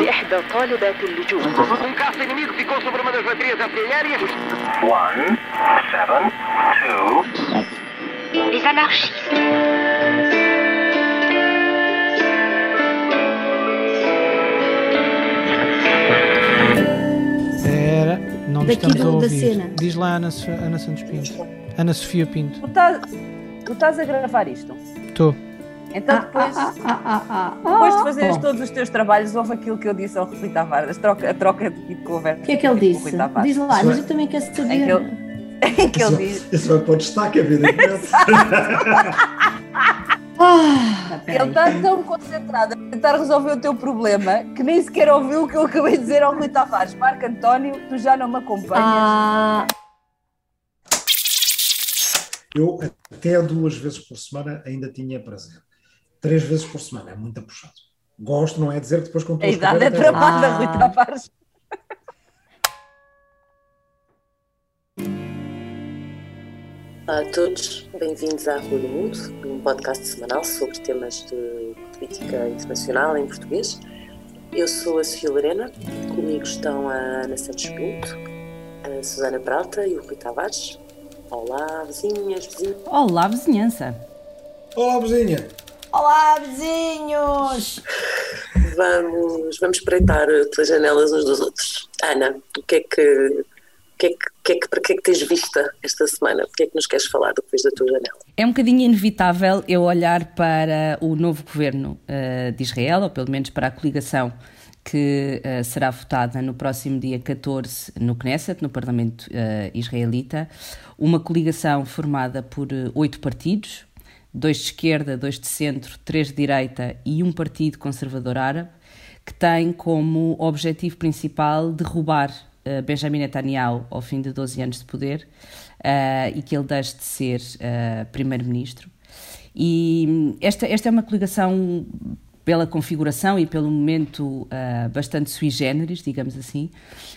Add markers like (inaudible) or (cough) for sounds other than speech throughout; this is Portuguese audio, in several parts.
لإحدى طالبات اللجوء Um caça inimigo ficou sobre uma das baterias artilhérias. One, seven, two, Les anarchistes. Era. Não me Daqui estamos a do- da ouvir. cena. Diz lá Ana, Sof- Ana Santos Pinto. Ana Sofia Pinto. Tu estás, tu estás a gravar isto? Estou. Então depois, Ah, ah, ah, ah, depois de fazeres todos os teus trabalhos, houve aquilo que eu disse ao Rui Tavares, a troca, a troca de conversa. O que é que ele disse? Diz lá, mas eu também quero Em saber. que ele, (laughs) em que ele diz, Isso vai para o destaque, evidentemente. (laughs) Ah, ele está tão concentrado a tentar resolver o teu problema que nem sequer ouviu o que eu acabei de dizer ao Rui Tavares. Marco António, tu já não me acompanhas. Ah, Eu até duas vezes por semana ainda tinha prazer. Três vezes por semana é muito puxado. Gosto, não é dizer que depois com a idade é tramada, Ah. Rui Tavares. Olá a todos, bem-vindos à Rua do Mundo, um podcast semanal sobre temas de política internacional em português. Eu sou a Sofia Lorena, comigo estão a Ana Santos Pinto, a Susana Prata e o Rui Tavares. Olá, vizinhas, vizinhos. Olá, vizinhança! Olá, vizinha. Olá, vizinhos! Vamos, vamos espreitar pelas janelas uns dos outros. Ana, o que é que, o que, é que, que, é que para que é que tens vista esta semana? O que é que nos queres falar do que vês da tua janela? É um bocadinho inevitável eu olhar para o novo governo eh, de Israel, ou pelo menos para a coligação que eh, será votada no próximo dia 14 no Knesset, no Parlamento eh, israelita. Uma coligação formada por oito partidos, dois de esquerda, dois de centro, três de direita e um partido conservador árabe, que tem como objetivo principal derrubar eh, Benjamin Netanyahu ao fim de 12 anos de poder eh, e que ele deixe de ser eh, primeiro-ministro. E hum, esta, esta é uma coligação pela configuração e pelo momento ah, bastante sui generis, digamos assim.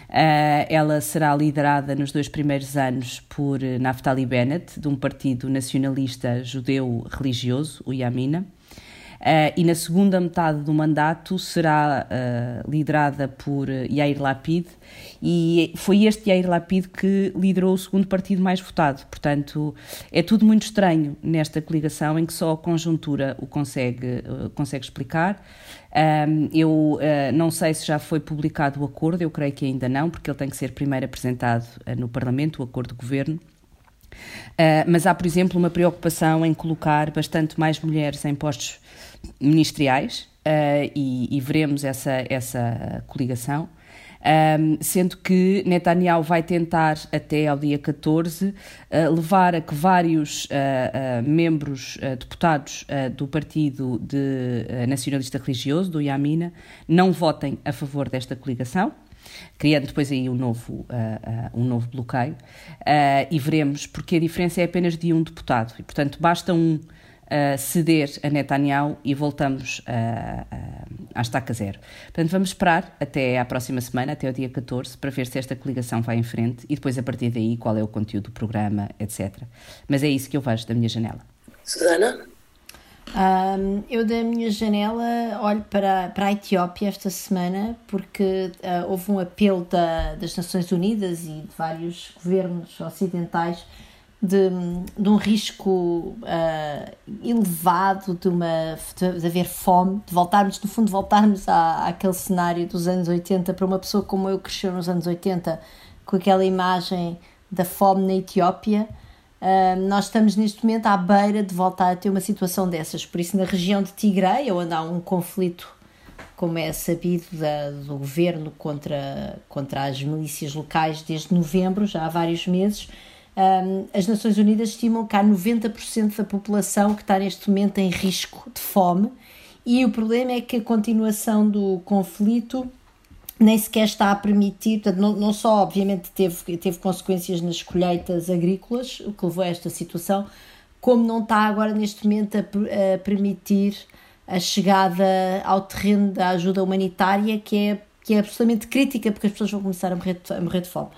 Ah, ela será liderada nos dois primeiros anos por eh, Naftali Bennett, de um partido nacionalista judeu religioso, o Yamina. Uh, e na segunda metade do mandato será uh, liderada por uh, Yair Lapid e foi este Yair Lapid que liderou o segundo partido mais votado. Portanto, é tudo muito estranho nesta coligação em que só a conjuntura o consegue, consegue explicar. Um, eu não sei se já foi publicado o acordo, eu creio que ainda não, porque ele tem que ser primeiro apresentado no Parlamento, o acordo de governo. Uh, mas há, por exemplo, uma preocupação em colocar bastante mais mulheres em postos ministeriais uh, e, e, veremos essa, essa coligação. Um, sendo que Netanyahu vai tentar, até ao dia 14, uh, levar a que vários uh, membros, deputados do Partido de, Nacionalista Religioso, do Yamina, não votem a favor desta coligação criando depois aí um novo, uh, uh, um novo bloqueio, uh, e veremos, porque a diferença é apenas de um deputado, e portanto basta um ceder a Netanyahu e voltamos à estaca zero. Portanto, vamos esperar até à próxima semana, até o dia 14, para ver se esta coligação vai em frente e depois a partir daí qual é o conteúdo do programa, etc. Mas é isso que eu vejo da minha janela. Susana? Um, eu da minha janela olho para, para a Etiópia esta semana porque uh, houve um apelo da, das Nações Unidas e de vários governos ocidentais de, de um risco uh, elevado de, uma, de, haver fome, de voltarmos, no fundo, voltarmos à, àquele cenário dos anos 80 para uma pessoa como eu cresceu nos anos 80 com aquela imagem da fome na Etiópia. Uh, nós estamos neste momento à beira de voltar a ter uma situação dessas. Por isso, na região de Tigray, onde há um conflito, como é sabido, da, do governo contra, contra as milícias locais desde novembro, já há vários meses, um, as Nações Unidas estimam que há 90% da população que está neste momento em risco de fome. E o problema é que a continuação do conflito nem sequer está a permitir, portanto, não, não só obviamente teve, teve consequências nas colheitas agrícolas, o que levou a esta situação, como não está agora neste momento a, a permitir a chegada ao terreno da ajuda humanitária, que é, que é absolutamente crítica, porque as pessoas vão começar a morrer a morrer de fome.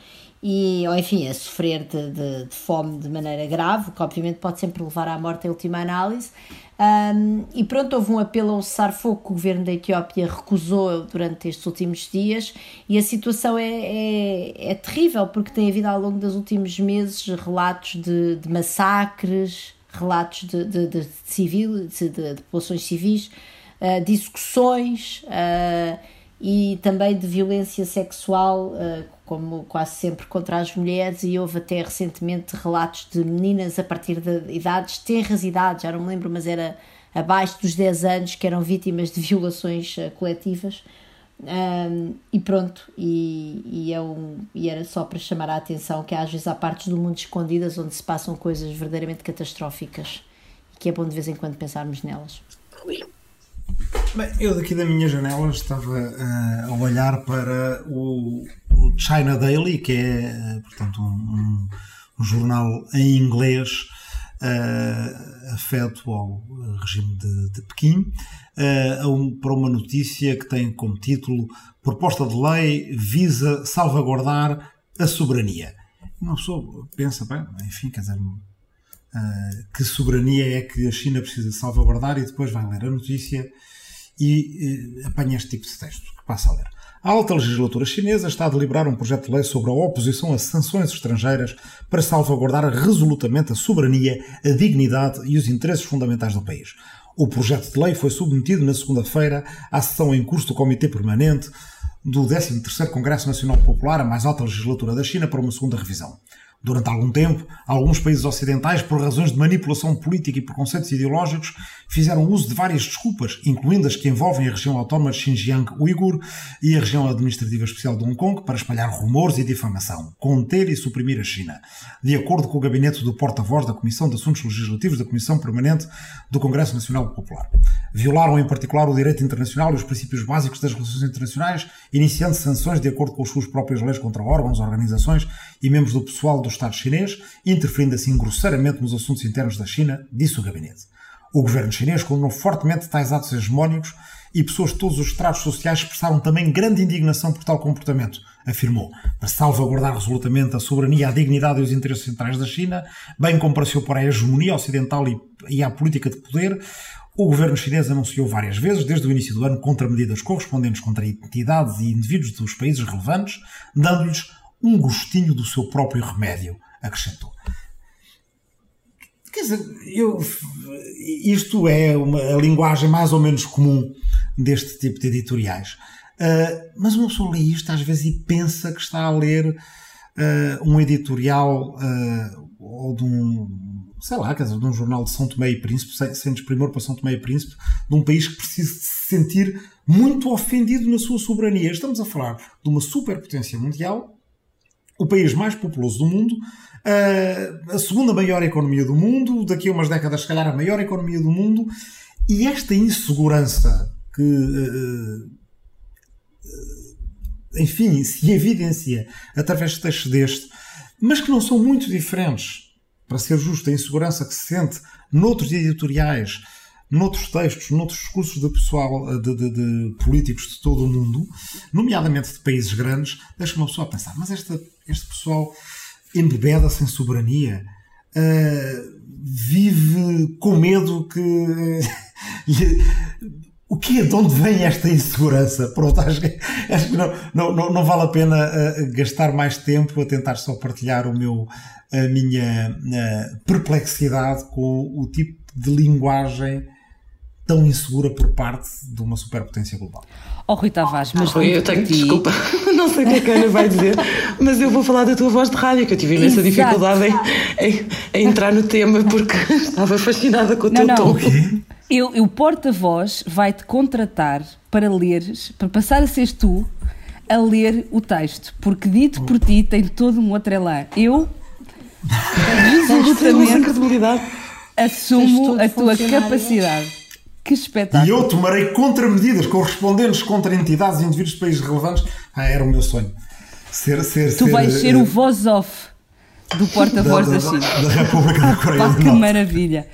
E, ou enfim, a sofrer de, de, de, fome de maneira grave, que obviamente pode sempre levar à morte em última análise. Um, e pronto, houve um apelo ao cessar-fogo que o governo da Etiópia recusou durante estes últimos dias e a situação é, é, é terrível porque tem havido ao longo dos últimos meses relatos de, de massacres, relatos de, de, de, civil, de, de, populações civis, uh, execuções uh, e também de violência sexual, uh, como quase sempre contra as mulheres, e houve até recentemente relatos de meninas a partir de idades, tenras idades, já não me lembro, mas era abaixo dos 10 anos, que eram vítimas de violações coletivas. Um, e pronto, e, e, é um, e era só para chamar a atenção que às vezes há partes do mundo escondidas onde se passam coisas verdadeiramente catastróficas que é bom de vez em quando pensarmos nelas. Bem, eu daqui da minha janela estava uh, a olhar para o, o, China Daily, que é, uh, portanto, um, um, jornal em inglês uh, afeto ao regime de, de Pequim, um, para uma notícia que tem como título Proposta de Lei visa salvaguardar a soberania. Uma pessoa pensa, bem, enfim, quer dizer, que soberania é que a China precisa salvaguardar e depois vai ler a notícia e uh, apanha este tipo de texto que passa a ler. A alta legislatura chinesa está a deliberar um projeto de lei sobre a oposição a sanções estrangeiras para salvaguardar resolutamente a soberania, a dignidade e os interesses fundamentais do país. O projeto de lei foi submetido na segunda-feira à sessão em curso do Comitê Permanente do 13º Congresso Nacional Popular, a mais alta legislatura da China, para uma segunda revisão. Durante algum tempo, alguns países ocidentais, por razões de manipulação política e por conceitos ideológicos, fizeram uso de várias desculpas, incluindo as que envolvem a região autónoma de Xinjiang Uigur e a região administrativa especial de Hong Kong, para espalhar rumores e difamação, conter e suprimir a China. De acordo com o gabinete do porta-voz da Comissão de Assuntos Legislativos da Comissão Permanente do Congresso Nacional Popular. Violaram em particular o direito internacional e os princípios básicos das relações internacionais, iniciando sanções de acordo com as suas próprias leis contra órgãos, organizações e membros do pessoal do Estado chinês, interferindo assim grosseiramente nos assuntos internos da China, disse o gabinete. O governo chinês condenou fortemente tais atos hegemónicos e pessoas de todos os estratos sociais expressaram também grande indignação por tal comportamento, afirmou, para salvaguardar resolutamente a soberania, a dignidade e os interesses centrais da China, bem como para se opor à hegemonia ocidental e à política de poder, o governo chinês anunciou várias vezes, desde o início do ano, contramedidas correspondentes contra entidades e indivíduos dos países relevantes, dando-lhes um gostinho do seu próprio remédio, acrescentou. Quer dizer, eu, isto é uma, a linguagem mais ou menos comum deste tipo de editoriais. Uh, mas uma pessoa lê isto às vezes e pensa que está a ler uh, um editorial uh, ou de um, sei lá, quer dizer, de um jornal de São Tomé e Príncipe, sem desprimor para São Tomé e Príncipe, de um país que precisa se sentir muito ofendido na sua soberania. Estamos a falar de uma superpotência mundial o país mais populoso do mundo, a segunda maior economia do mundo, daqui a umas décadas, se calhar, a maior economia do mundo, e esta insegurança que, eh, eh, enfim, se evidencia através de textos deste, mas que não são muito diferentes, para ser justo, a insegurança que se sente noutros editoriais noutros textos, noutros discursos de pessoal, eh, de, de, de, políticos de todo o mundo, nomeadamente de países grandes, deixa uma pessoa a pensar, mas esta, este pessoal embebeda-se em soberania, uh, vive com medo que. (laughs) o que é de onde vem esta insegurança? Pronto, acho que, acho que não, não, não, vale a pena uh, gastar mais tempo a tentar só partilhar o meu, a minha uh, perplexidade com o tipo de linguagem tão insegura por parte de uma superpotência global. Oh, Rui Tavares, mas. Rui, eu tenho, ti... desculpa, (laughs) não sei o que é que a Ana vai dizer, mas eu vou falar da tua voz de rádio, que eu tive imensa dificuldade em, em, em, entrar no tema porque (laughs) estava fascinada com o teu não, tom. Eu, o porta-voz vai-te contratar para leres, para passar a ser tu a ler o texto, porque dito por ti tem todo um outro elan. Eu. (laughs) absolutamente assumo a tua capacidade. Que espetáculo. E eu tomarei contramedidas correspondentes contra entidades e indivíduos de países relevantes. Ah, era o meu sonho. Ser, ser, tu ser, vais ser uh, o voz-off do porta-voz da, da, China. Da, República da (laughs) Coreia ah, do Que Norte. maravilha.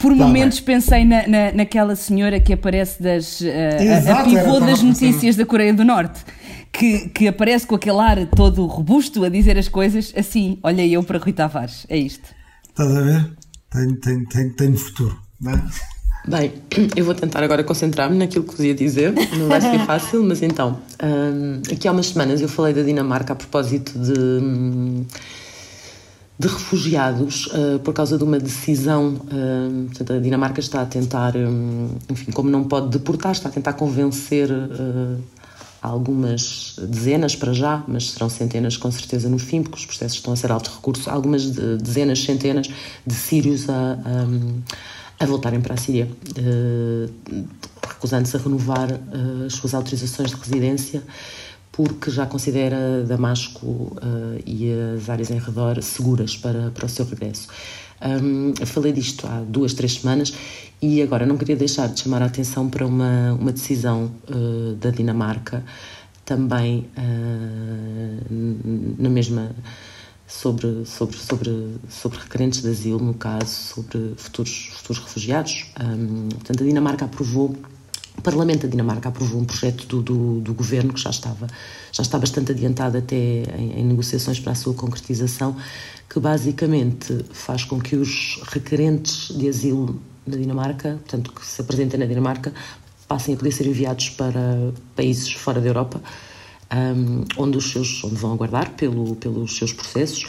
Por tá momentos bem. pensei na, na, naquela senhora que aparece das, uh, Exato, a, a pivô das notícias da Coreia do Norte que, que aparece com aquele ar todo robusto a dizer as coisas, assim, olha eu para Rui Tavares. É isto. Estás a ver? Tenho, tenho, tenho, tenho futuro. Não é? Bem, (clears throat) eu vou tentar agora concentrar-me naquilo que vos ia dizer, não vai ser (laughs) fácil, mas então, hum, aqui há umas semanas eu falei da Dinamarca a propósito de, hum, de refugiados uh, por causa de uma decisão. Uh, portanto, a Dinamarca está a tentar, um, enfim, como não pode deportar, está a tentar convencer uh, algumas dezenas para já, mas serão centenas com certeza no fim, porque os processos estão a ser alto recurso, algumas dezenas, centenas de sírios a. a a voltarem para a Síria, uh, recusando-se a renovar uh, as suas autorizações de residência, porque já considera Damasco uh, e as áreas em redor seguras para, para o seu regresso. Um, falei disto há duas, três semanas e agora não queria deixar de chamar a atenção para uma, uma decisão da Dinamarca, também na mesma sobre, sobre, sobre, sobre requerentes de asilo, no caso, sobre futuros, futuros refugiados. Um, portanto, a Dinamarca aprovou o Parlamento da Dinamarca aprovou um projeto do, do, do, governo que já estava já está bastante adiantado até em, em, negociações para a sua concretização, que basicamente faz com que os requerentes de asilo na Dinamarca, portanto que se apresentem na Dinamarca, passem a poder ser enviados para países fora da Europa um, onde, os seus, onde vão aguardar pelo, pelos seus processos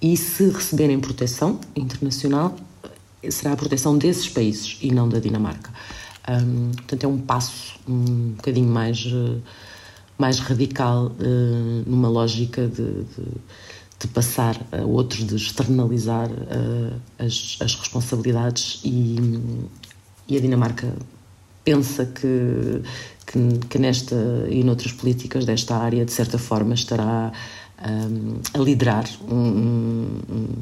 e se receberem proteção internacional, será a proteção desses países e não da Dinamarca. Um, portanto, é um passo um bocadinho mais, mais radical uh, numa lógica de, de, de, passar a outros, de externalizar uh, as, as responsabilidades e, e a Dinamarca pensa que, que, que, nesta e noutras políticas desta área, de certa forma, estará um, a liderar um, um,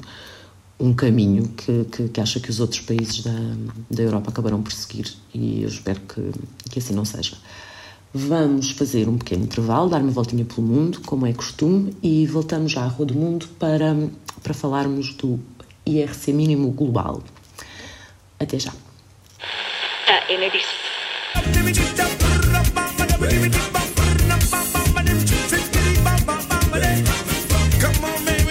um caminho que, que, que, acha que os outros países da, da Europa acabarão por seguir e eu espero que, que assim não seja. Vamos fazer um pequeno intervalo, dar uma voltinha pelo mundo, como é costume, e voltamos já à Rua do Mundo para, para falarmos do IRC mínimo global. Até já. NBC.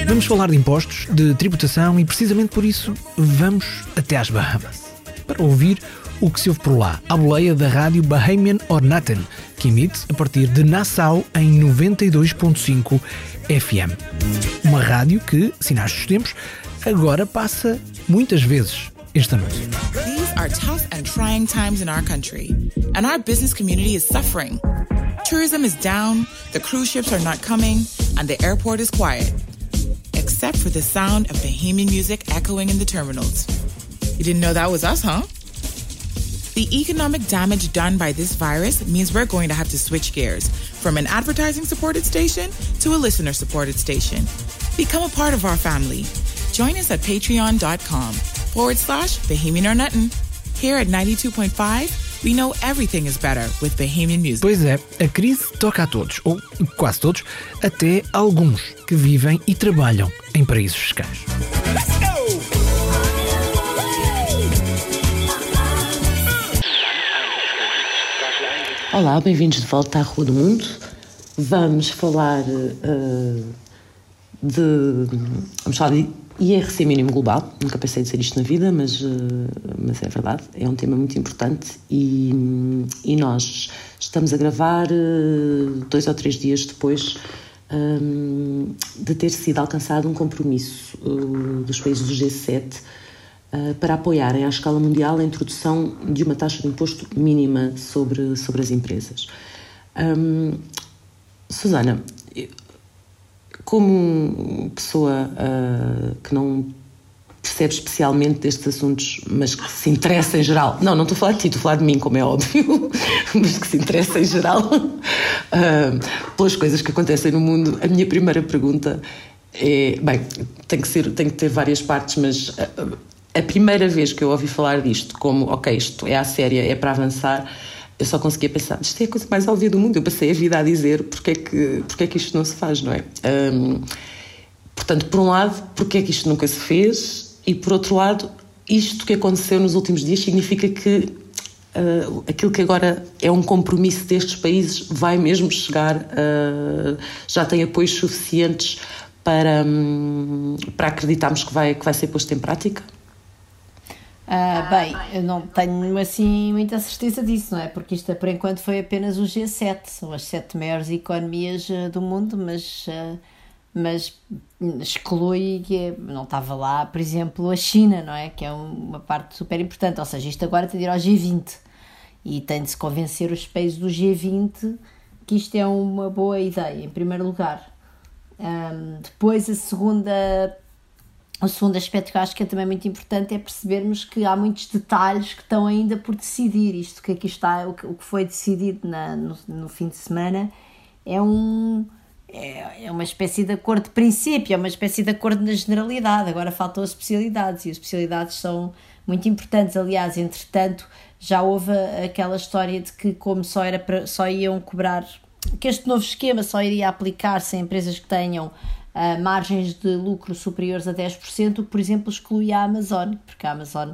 Vamos falar de impostos, de tributação e precisamente por isso vamos até às Bahamas para ouvir o que se ouve por lá, a boleia da rádio Bahamian Ornaten, que emite a partir de Nassau em 92.5 FM. Uma rádio que, sinais dos tempos, agora passa muitas vezes este anúncio. Are tough and trying times in our country, and our business community is suffering. Tourism is down, the cruise ships are not coming, and the airport is quiet. Except for the sound of Bahamian music echoing in the terminals. You didn't know that was us, huh? The economic damage done by this virus means we're going to have to switch gears from an advertising supported station to a listener supported station. Become a part of our family. Join us at patreon.com forward slash Bahamian or. Here at 92.5, we know everything is better with Bahamian music. Pois é, a crise toca a todos, ou quase todos, até alguns que vivem e trabalham em paraísos fiscais. Olá, bem-vindos de volta à Rua do Mundo. Vamos falar uh, de. Vamos falar de IRC mínimo global, nunca pensei dizer isto na vida, mas, eh, mas é verdade, é um tema muito importante e, e nós estamos a gravar eh, dois ou três dias depois um, eh, de ter sido alcançado um compromisso dos países do G7 uh, para apoiarem à escala mundial a introdução de uma taxa de imposto mínima sobre, sobre as empresas. Um, Susana, como pessoa uh, que não percebe especialmente destes assuntos, mas que se interessa em geral. Não, não estou a falar de ti, estou a falar de mim, como é óbvio, (laughs) mas que se interessa em geral uh, pelas coisas que acontecem no mundo. A minha primeira pergunta é: bem, tem que, ser, tem que ter várias partes, mas a, a primeira vez que eu ouvi falar disto, como, ok, isto é a séria, é para avançar eu só conseguia pensar, isto é a coisa mais óbvia do mundo. Eu passei a vida a dizer porque é que, porque é que isto não se faz, não é? Um, portanto, por um lado, porque é que isto nunca se fez? E por outro lado, isto que aconteceu nos últimos dias significa que uh, aquilo que agora é um compromisso destes países vai mesmo chegar, uh, já tem apoios suficientes para, um, para acreditarmos que vai, que vai ser posto em prática? Uh, bem, eu não tenho assim muita certeza disso, não é? Porque isto por enquanto foi apenas o G7, são as sete maiores economias uh, do mundo, mas, uh, mas exclui que é, não estava lá, por exemplo, a China, não é? Que é uma parte super importante, ou seja, isto agora tem de ir ao G20 e tem de se convencer os países do G20 que isto é uma boa ideia, em primeiro lugar. Um, depois, a segunda o segundo aspecto que eu acho que é também muito importante é percebermos que há muitos detalhes que estão ainda por decidir. Isto que aqui está, o que, foi decidido na, no, no, fim de semana é um. É, é uma espécie de acordo de princípio, é uma espécie de acordo na generalidade. Agora faltam as especialidades e as especialidades são muito importantes. Aliás, entretanto, já houve aquela história de que, como só, era só iam cobrar, que este novo esquema só iria aplicar-se em empresas que tenham uh, margens de lucro superiores a 10%, que, por exemplo, exclui a Amazon, porque a Amazon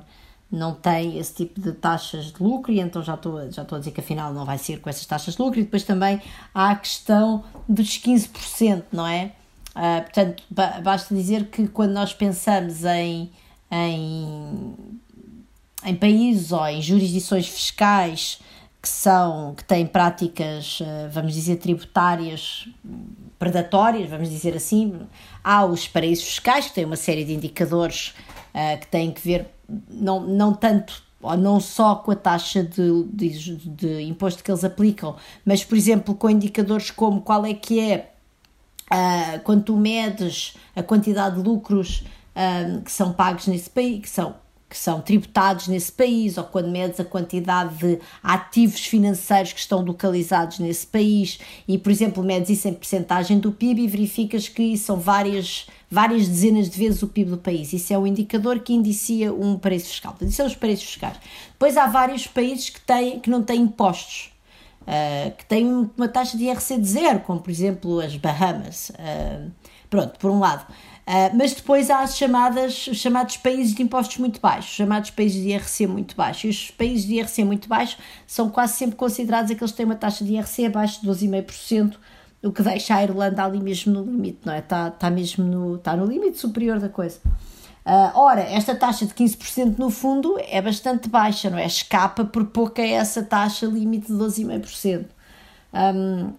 não tem esse tipo de taxas de lucro e então já estou, já estou a dizer que afinal não vai ser com essas taxas de lucro e depois também há a questão dos 15%, não é? Uh, portanto, basta dizer que quando nós pensamos em, em, em países ou em jurisdições fiscais que são que têm práticas, ah, vamos dizer, tributárias predatórias, vamos dizer assim. Há os paraísos fiscais, que têm uma série de indicadores uh, que têm que ver, não, não tanto ou não só com a taxa de, de, de, imposto que eles aplicam, mas, por exemplo, com indicadores como qual é que é, uh, quando tu medes a quantidade de lucros uh, que são pagos nesse país, que são que são tributados nesse país, ou quando medes a quantidade de ativos financeiros que estão localizados nesse país, e por exemplo, medes isso em percentagem do PIB e verificas que são várias, várias dezenas de vezes o PIB do país. Isso é um indicador que indicia um paraíso fiscal. Isso são os paraísos fiscais. Depois há vários países que, têm, que não têm impostos. Uh, que têm uma taxa de IRC de zero, como por exemplo as Bahamas. Uh, pronto, por um lado. Uh, mas depois há as chamadas, os chamados países de impostos muito baixos, os chamados países de IRC muito baixos. E os países de IRC muito baixos são quase sempre considerados aqueles que têm uma taxa de IRC abaixo de 12,5%, o que deixa a Irlanda ali mesmo no limite, não é? Está, está mesmo no, está no limite superior da coisa. Uh, ora, esta taxa de 15% no fundo é bastante baixa, não é? Escapa por pouco a essa taxa limite de 12,5%. Um,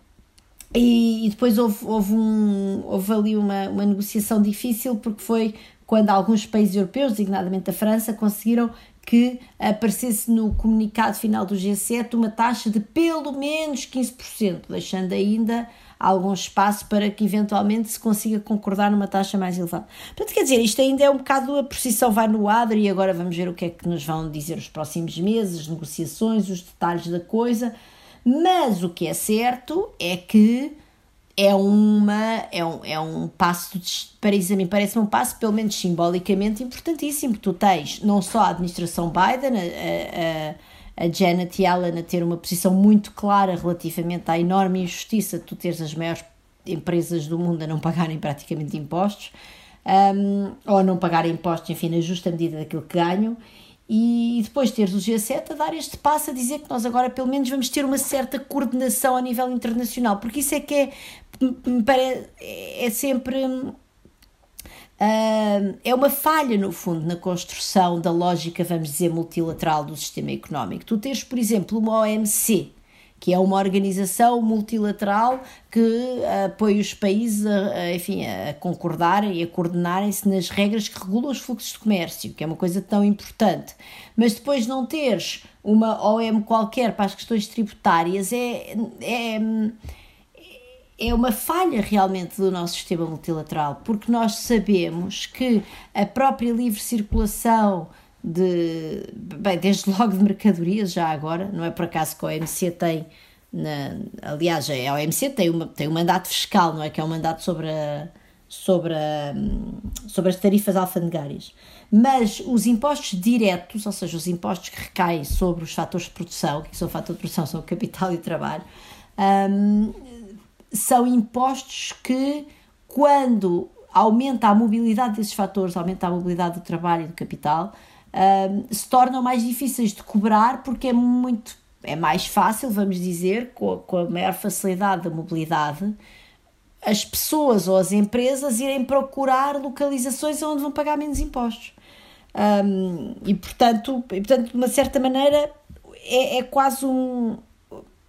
e, e depois houve, houve, um, houve ali uma, uma negociação difícil porque foi quando alguns países europeus, designadamente a França, conseguiram que aparecesse no comunicado final do G7 uma taxa de pelo menos 15%, deixando ainda algum espaço para que eventualmente se consiga concordar numa taxa mais elevada. Portanto, quer dizer, isto ainda é um bocado a precisão vai no adro e agora vamos ver o que é que nos vão dizer os próximos meses, as negociações, os detalhes da coisa. Mas o que é certo é que é, uma, é, um, é um passo, para isso a mim parece um passo, pelo menos simbolicamente, importantíssimo. Tu tens não só a administração Biden, a, a, a Janet Yellen a ter uma posição muito clara relativamente à enorme injustiça de tu teres as maiores empresas do mundo a não pagarem praticamente impostos, um, ou a não pagarem impostos, enfim, na justa medida daquilo que ganham, e depois teres o G7 a dar este passo a dizer que nós agora pelo menos vamos ter uma certa coordenação a nível internacional, porque isso é que é, é sempre. Uh, é uma falha, no fundo, na construção da lógica, vamos dizer, multilateral do sistema económico. Tu tens, por exemplo, uma OMC, que é uma organização multilateral que apoia os países a, enfim, a concordarem e a coordenarem-se nas regras que regulam os fluxos de comércio, que é uma coisa tão importante. Mas depois não teres uma OM qualquer para as questões tributárias é, é, é uma falha realmente do nosso sistema multilateral, porque nós sabemos que a própria livre circulação de, bem, desde logo de mercadorias, já agora, não é por acaso que a OMC tem, na, aliás, a OMC tem, uma, tem um mandato fiscal, não é? Que é um mandato sobre, a, sobre, a, sobre as tarifas alfandegárias. Mas os impostos diretos, ou seja, os impostos que recaem sobre os fatores de produção, que são o de produção, são o capital e o trabalho, um, são impostos que, quando aumenta a mobilidade desses fatores, aumenta a mobilidade do trabalho e do capital, se tornam mais difíceis de cobrar porque é muito é mais fácil, vamos dizer, com a, com a maior facilidade da mobilidade, as pessoas ou as empresas irem procurar localizações onde vão pagar menos impostos. Um, e, portanto, e, portanto, de uma certa maneira, é, é quase um,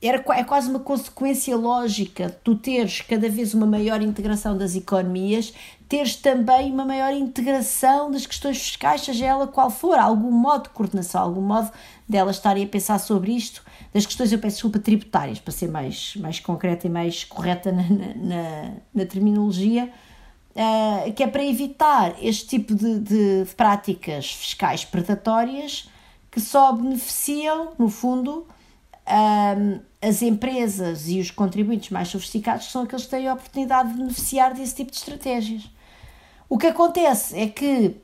era, é quase uma consequência lógica tu teres cada vez uma maior integração das economias, teres também uma maior integração das questões fiscais, seja ela qual for, algum modo de coordenação, algum modo delas estarem a pensar sobre isto, das questões, eu peço desculpa, tributárias, para ser mais, mais concreta e mais correta na, na, na terminologia, uh, que é para evitar este tipo de, de, de práticas fiscais predatórias que só beneficiam, no fundo, um, as empresas e os contribuintes mais sofisticados são aqueles que têm a oportunidade de beneficiar desse tipo de estratégias. O que acontece é que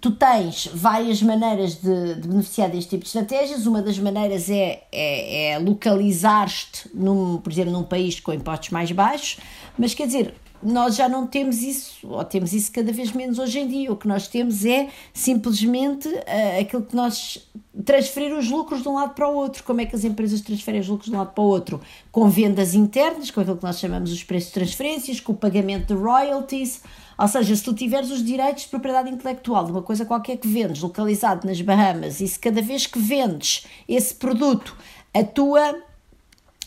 tu tens várias maneiras de, de beneficiar deste tipo de estratégias. Uma das maneiras é, é, é localizar-te, por exemplo, num país com impostos mais baixos, mas quer dizer, nós já não temos isso, ou temos isso cada vez menos hoje em dia. O que nós temos é simplesmente uh, aquilo que nós transferir os lucros de um lado para o outro. Como é que as empresas transferem os lucros de um lado para o outro? Com vendas internas, com aquilo que nós chamamos os preços de transferências, com o pagamento de royalties. Ou seja, se tu tiveres os direitos de propriedade intelectual de uma coisa qualquer que vendes localizado nas Bahamas e se cada vez que vendes esse produto a tua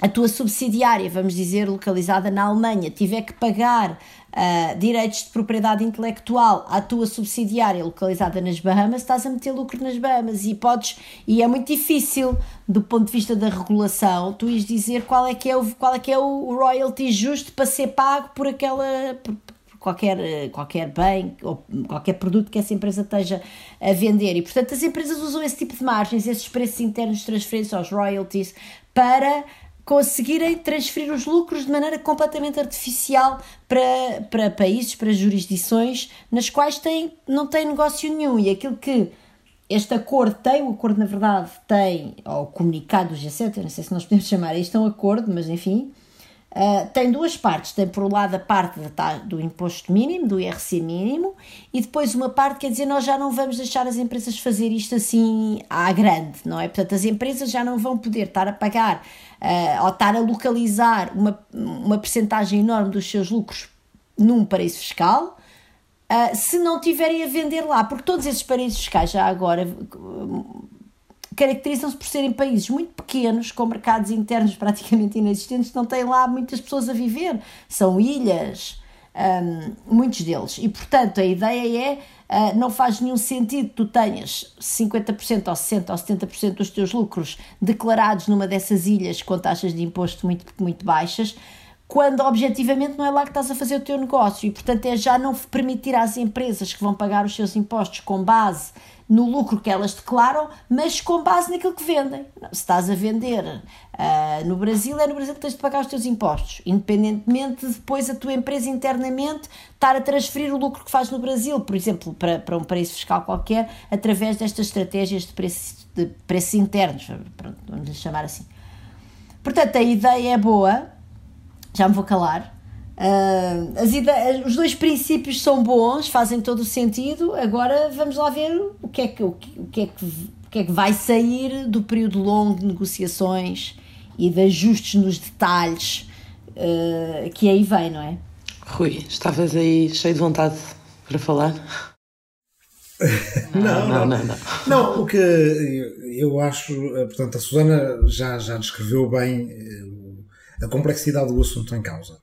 a tua subsidiária, vamos dizer, localizada na Alemanha, tiver que pagar uh, direitos de propriedade intelectual à tua subsidiária localizada nas Bahamas, estás a meter lucro nas Bahamas e podes, e é muito difícil do ponto de vista da regulação, tu ires dizer qual é que é o, qual é, que é o royalty justo para ser pago por aquela por, qualquer, qualquer bem ou qualquer produto que essa empresa esteja a vender. E, portanto, as empresas usam esse tipo de margens, esses preços internos de transferência aos royalties, para conseguirem transferir os lucros de maneira completamente artificial para, para países, para jurisdições nas quais tem, não tem negócio nenhum. E aquilo que este acordo tem, o acordo na verdade tem, ou o comunicado do G7, eu não sei se nós podemos chamar isto um acordo, mas enfim, Uh, tem duas partes. Tem, por um lado, a parte do imposto mínimo, do IRC mínimo, e depois uma parte quer dizer nós já não vamos deixar as empresas fazer isto assim à grande, não é? Portanto, as empresas já não vão poder estar a pagar uh, ou estar a localizar uma, uma percentagem enorme dos seus lucros num paraíso fiscal. Uh, se não tiverem a vender lá, porque todos esses paraísos fiscais já agora caracterizam-se por serem países muito pequenos, com mercados internos (laughs) praticamente inexistentes, não têm lá muitas pessoas a viver, são ilhas, um, muitos deles. E portanto a ideia é: uh, não faz nenhum sentido tu tenhas 50% ou 60% ou 70% dos teus lucros declarados numa dessas ilhas com taxas de imposto muito, muito baixas quando objetivamente não é lá que estás a fazer o teu negócio e portanto é já não permitir às empresas que vão pagar os seus impostos com base no lucro que elas declaram, mas com base naquilo que vendem. Se estás a vender uh, no Brasil, é no Brasil que tens de pagar os teus impostos, independentemente de depois a tua empresa internamente estar a transferir o lucro que faz no Brasil, por exemplo, para, para um paraíso fiscal qualquer, através destas estratégias de preços, de preços internos, pronto, vamos lhe chamar assim. Portanto, a ideia é boa, já me vou calar. Uh, as ideias, os dois princípios são bons, fazem todo o sentido. Agora vamos lá ver o que é que, o que, o que, é que, o que, é que vai sair do período longo de negociações e de ajustes nos detalhes uh, que aí vem, não é? Rui, estavas aí cheio de vontade para falar? não, não, não, não, não. o que eu acho, eh, portanto, a Susana já, já descreveu bem a complexidade do assunto em causa.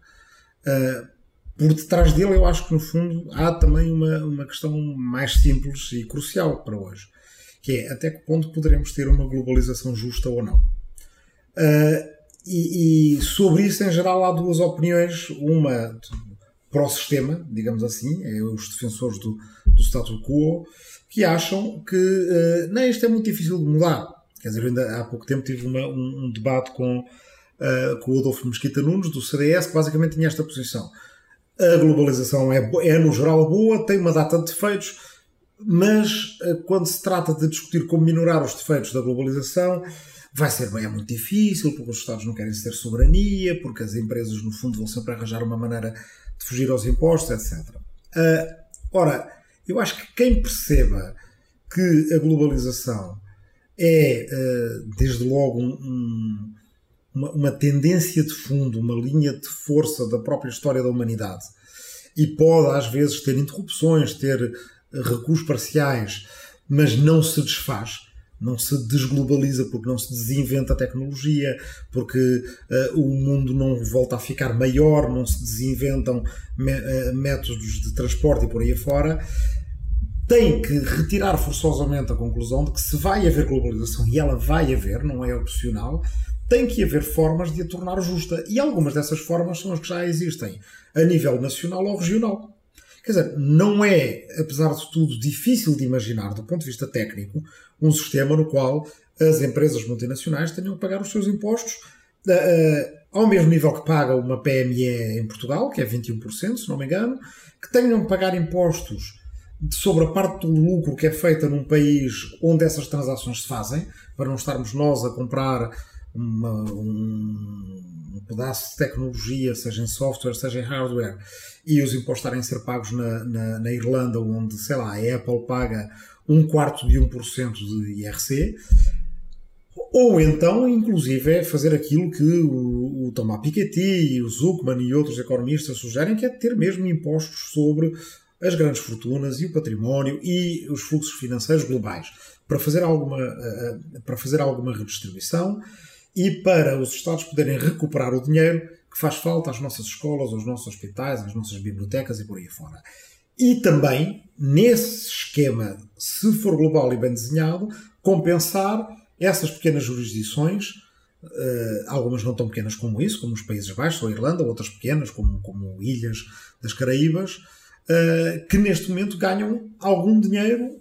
Uh, por detrás dele, eu acho que no fundo há também uma, uma questão mais simples e crucial para hoje, que é até que ponto poderemos ter uma globalização justa ou não. Uh, e, e, sobre isso, em geral, há duas opiniões. Uma para o sistema, digamos assim, é os defensores do, do status quo, que acham que uh, não, isto é muito difícil de mudar. Quer dizer, ainda há pouco tempo tive uma, um, um debate com uh, com o Adolfo Mesquita Nunes, do CDS, que basicamente tinha esta posição. A globalização é, é no geral boa, tem uma data de defeitos, mas uh, quando se trata de discutir como minorar os defeitos da globalização, vai ser bem, é muito difícil, porque os Estados não querem ter soberania, porque as empresas, no fundo, vão sempre arranjar uma maneira de fugir aos impostos, etc. Uh, ora, eu acho que quem perceba que a globalização é, eh, desde logo, um, uma, uma tendência de fundo, uma linha de força da própria história da humanidade. E pode às vezes ter interrupções, ter recursos parciais, mas não se desfaz não se desglobaliza, porque não se desinventa a tecnologia, porque uh, o mundo não volta a ficar maior, não se desinventam uh, métodos de transporte e por aí afora, tem que retirar forçosamente a conclusão de que se vai haver globalização, e ela vai haver, não é opcional, tem que haver formas de a tornar justa. E algumas dessas formas são as que já existem a nível nacional ou regional. Quer dizer, não é, apesar de tudo, difícil de imaginar, do ponto de vista técnico, um sistema no qual as empresas multinacionais tenham que pagar os seus impostos uh, uh, ao mesmo nível que paga uma PME em Portugal, que é 21%, se não me engano, que tenham que pagar impostos sobre a parte do lucro que é feita num país onde essas transações se fazem, para não estarmos nós a comprar uma, um, pedaço de tecnologia, seja em software, seja em hardware, e os impostos estarem a ser pagos na, na, na Irlanda, onde, sei lá, a Apple paga um quarto de 1% de IRC, ou então, inclusive, é fazer aquilo que o, o Thomas Piketty, o Zuckman e outros economistas sugerem, que é ter mesmo impostos sobre as grandes fortunas e o património e os fluxos financeiros globais, para fazer alguma, eh, eh, para fazer alguma redistribuição e para os Estados poderem recuperar o dinheiro que faz falta às nossas escolas, aos nossos hospitais, às nossas bibliotecas e por aí fora. E também, nesse esquema, se for global e bem desenhado, compensar essas pequenas jurisdições, uh, algumas não tão pequenas como isso, como os Países Baixos ou a Irlanda, outras pequenas, como, como ilhas das Caraíbas, uh, que neste momento ganham algum dinheiro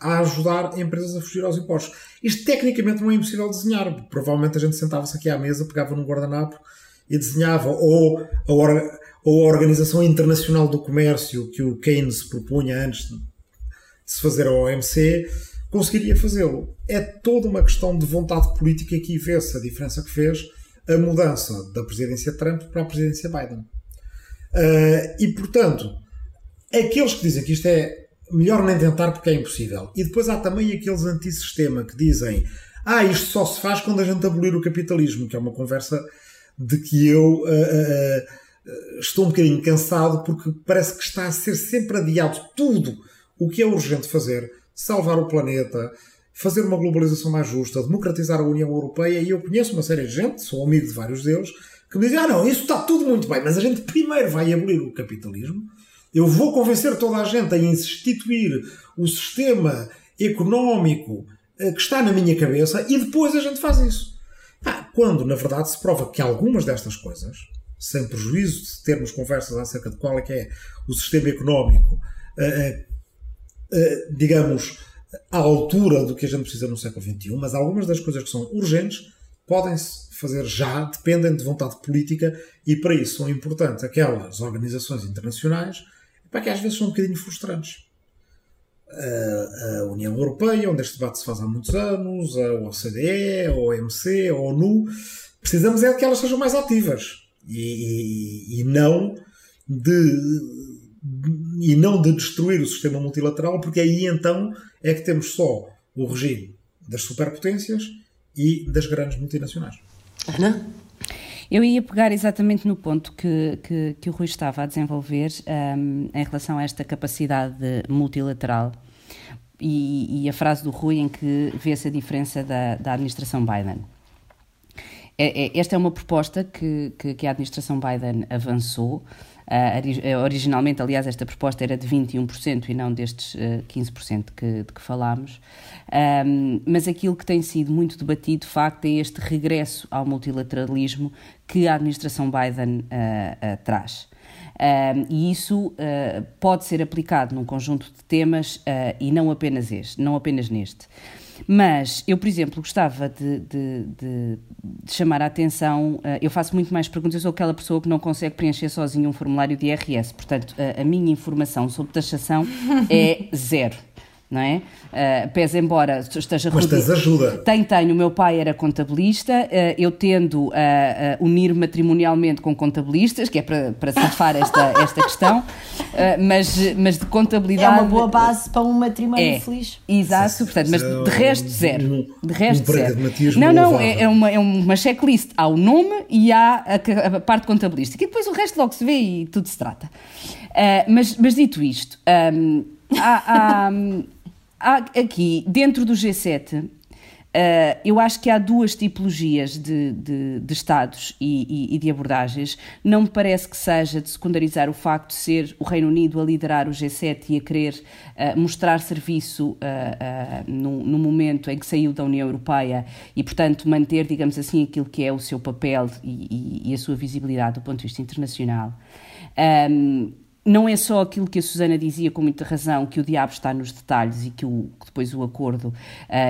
a ajudar empresas a fugir aos impostos. Isto tecnicamente não é impossível desenhar. Provavelmente a gente sentava-se aqui à mesa, pegava num guardanapo e desenhava, ou a, hora, ou a Organização Internacional do Comércio que o Keynes propunha antes de se fazer a OMC, conseguiria fazê-lo. É toda uma questão de vontade política que vê-se a diferença que fez a mudança da presidência Trump para a presidência Biden. Uh, e, portanto, aqueles que dizem que isto é melhor nem tentar porque é impossível. E depois há também aqueles antissistema que dizem ah, isto só se faz quando a gente abolir o capitalismo, que é uma conversa de que eu uh, uh, estou um bocadinho cansado porque parece que está a ser sempre adiado tudo o que é urgente fazer, salvar o planeta, fazer uma globalização mais justa, democratizar a União Europeia, e eu conheço uma série de gente, sou amigo de vários deles, que me dizem, ah não, isso está tudo muito bem, mas a gente primeiro vai abolir o capitalismo, eu vou convencer toda a gente a instituir o sistema económico que está na minha cabeça e depois a gente faz isso. Ah, quando, na verdade, se prova que algumas destas coisas, sem prejuízo de termos conversas acerca de qual é que é o sistema económico, uh, uh, digamos, à altura do que a gente precisa no século XXI, mas algumas das coisas que são urgentes podem-se fazer já, dependem de vontade política e para isso são importantes aquelas organizações internacionais para que às vezes são um bocadinho frustrantes a, União Europeia, onde este debate se faz há muitos anos, a OCDE, a OMC, a ONU, precisamos é de que elas sejam mais ativas e, e, e não de e não de destruir o sistema multilateral, porque aí então é que temos só o regime das superpotências e das grandes multinacionais. Ana? Eu ia pegar exatamente no ponto que, que, que o Rui estava a desenvolver um, em relação a esta capacidade multilateral e, e, a frase do Rui em que vê-se a diferença da, da administração Biden. É, é, esta é uma proposta que, que, que a administração Biden avançou. Originalmente, aliás, esta proposta era de 21% e não destes uh, 15% que, de que falámos. Um, mas aquilo que tem sido muito debatido, de facto, é este regresso ao multilateralismo que a administração Biden uh, traz. Um, e isso pode ser aplicado num conjunto de temas e não apenas este, não apenas neste. Mas eu, por exemplo, gostava de, de, de, de chamar a atenção. Uh, eu faço muito mais perguntas. Eu sou aquela pessoa que não consegue preencher sozinho um formulário de IRS. Portanto, a minha informação sobre taxação (laughs) é zero. Não é? Uh, pese embora esteja Mas tens ajuda. Tenho, tenho. O meu pai era contabilista, uh, eu tendo a uh, unir matrimonialmente com contabilistas, que é para, para safar esta, (laughs) esta questão, uh, mas, mas de contabilidade. É uma boa base para um matrimónio é, feliz. Exato, portanto, mas de resto, zero. De resto, um zero. De não, não, é, é, uma, é uma checklist. Há o nome e há a, a parte contabilística. E depois o resto logo se vê e tudo se trata. mas, mas dito isto. Um, há, há há aqui, dentro do G7, uh, eh, eu acho que há duas tipologias de, de, de Estados e, e, e, de abordagens. Não me parece que seja de secundarizar o facto de ser o Reino Unido a liderar o G7 e a querer uh, mostrar serviço uh, no, momento em que saiu da União Europeia e, portanto, manter, digamos assim, aquilo que é o seu papel e, e a sua visibilidade do ponto de vista internacional. Não é só aquilo que a Susana dizia com muita razão, que o diabo está nos detalhes e que, o, que depois o acordo, uh,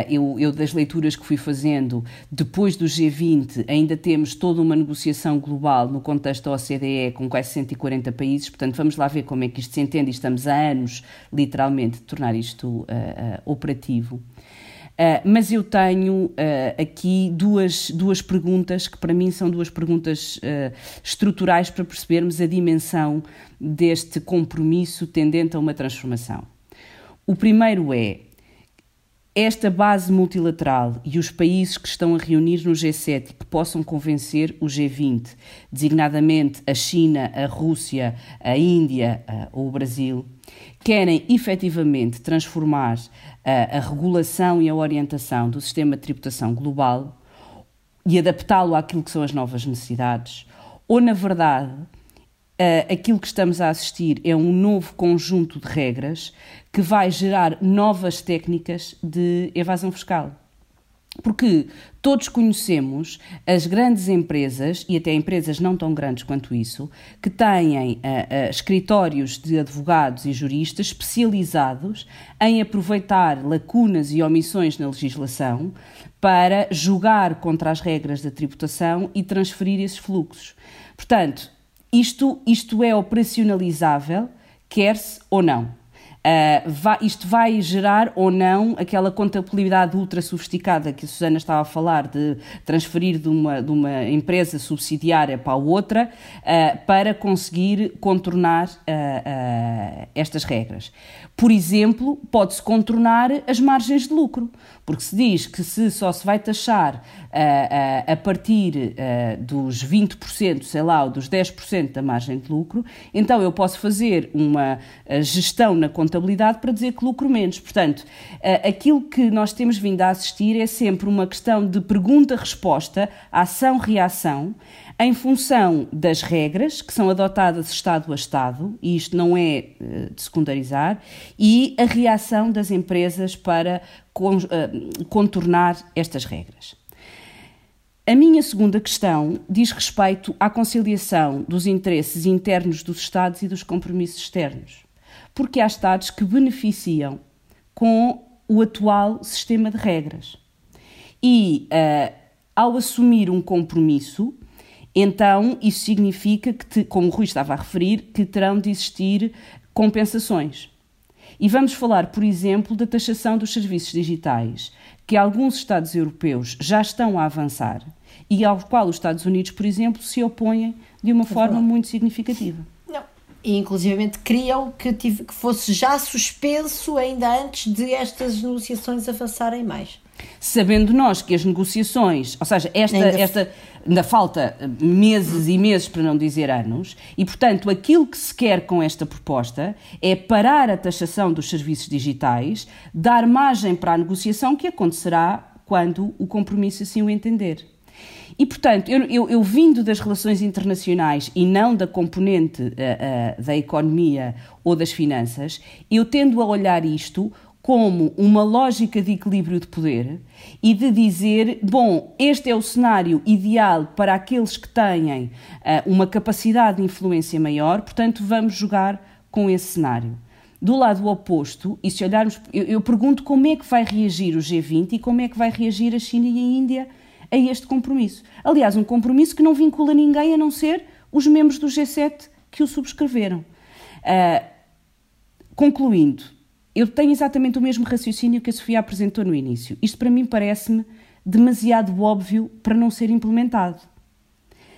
eu, eu, das leituras que fui fazendo, depois do G20 ainda temos toda uma negociação global no contexto da OCDE com quase 140 países, portanto vamos lá ver como é que isto se entende e estamos há anos, literalmente, de tornar isto uh, uh, operativo. Uh, mas eu tenho uh, aqui duas, duas perguntas que para mim são duas perguntas uh, estruturais para percebermos a dimensão deste compromisso tendente a uma transformação. O primeiro é esta base multilateral e os países que estão a reunir no G7 e que possam convencer o G20, designadamente a China, a Rússia, a Índia ou o Brasil, querem efetivamente transformar a, a regulação e a orientação do sistema de tributação global e adaptá-lo àquilo que são as novas necessidades, ou na verdade Uh, aquilo que estamos a assistir é um novo conjunto de regras que vai gerar novas técnicas de evasão fiscal. Porque todos conhecemos as grandes empresas, e até empresas não tão grandes quanto isso, que têm uh, uh, escritórios de advogados e juristas especializados em aproveitar lacunas e omissões na legislação para julgar contra as regras da tributação e transferir esses fluxos. Portanto, isto, isto é operacionalizável, quer-se ou não. Uh, vai, isto vai gerar ou não aquela contabilidade ultra sofisticada que a Susana estava a falar, de transferir de uma, de uma empresa subsidiária para a outra, uh, para conseguir contornar uh, estas regras. Por exemplo, pode-se contornar as margens de lucro, porque se diz que se só se vai taxar uh, uh, a partir uh, dos 20%, sei lá, ou dos 10% da margem de lucro, então eu posso fazer uma gestão na contabilidade para dizer que lucro menos. Portanto, aquilo que nós temos vindo a assistir é sempre uma questão de pergunta-resposta, ação-reação, em função das regras que são adotadas Estado a Estado, e isto não é de secundarizar, e a reação das empresas para contornar estas regras. A minha segunda questão diz respeito à conciliação dos interesses internos dos Estados e dos compromissos externos. Porque há Estados que beneficiam com o atual sistema de regras. E, uh, ao assumir um compromisso, então isso significa que, te, como o Rui estava a referir, que terão de existir compensações. E vamos falar, por exemplo, da taxação dos serviços digitais, que alguns Estados europeus já estão a avançar e ao qual os Estados Unidos, por exemplo, se opõem de uma forma muito significativa. Não. E, inclusivamente, queriam que, tive, que fosse já suspenso ainda antes de estas negociações avançarem mais. Sabendo nós que as negociações, ou seja, esta, ainda... esta ainda falta meses e meses, para não dizer anos, e portanto aquilo que se quer com esta proposta é parar a taxação dos serviços digitais, dar margem para a negociação que acontecerá quando o compromisso assim o entender. E, portanto, eu, eu, eu, vindo das relações internacionais e não da componente uh, uh, da economia ou das finanças, eu tendo a olhar isto como uma lógica de equilíbrio de poder e de dizer, bom, este é o cenário ideal para aqueles que têm uh, uma capacidade de influência maior, portanto, vamos jogar com esse cenário. Do lado oposto, e se olharmos, eu, eu pergunto como é que vai reagir o G20 e como é que vai reagir a China e a Índia a este compromisso. Aliás, um compromisso que não vincula ninguém a não ser os membros do G7 que o subscreveram. Uh, concluindo, eu tenho exatamente o mesmo raciocínio que a Sofia apresentou no início. Isto para mim parece-me demasiado óbvio para não ser implementado.